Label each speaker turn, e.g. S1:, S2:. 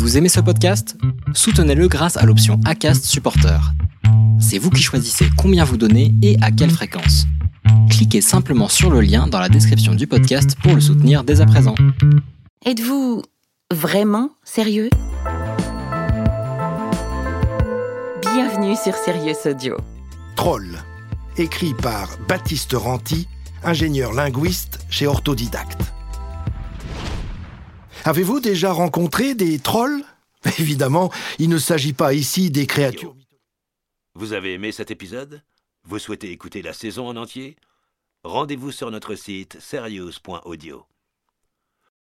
S1: Vous aimez ce podcast? Soutenez-le grâce à l'option ACAST Supporter. C'est vous qui choisissez combien vous donnez et à quelle fréquence. Cliquez simplement sur le lien dans la description du podcast pour le soutenir dès à présent.
S2: Êtes-vous vraiment sérieux? Bienvenue sur Sirius Audio.
S3: Troll, écrit par Baptiste Ranty, ingénieur linguiste chez Orthodidacte. Avez-vous déjà rencontré des trolls Évidemment, il ne s'agit pas ici des créatures.
S4: Vous avez aimé cet épisode? Vous souhaitez écouter la saison en entier? Rendez-vous sur notre site serious.audio.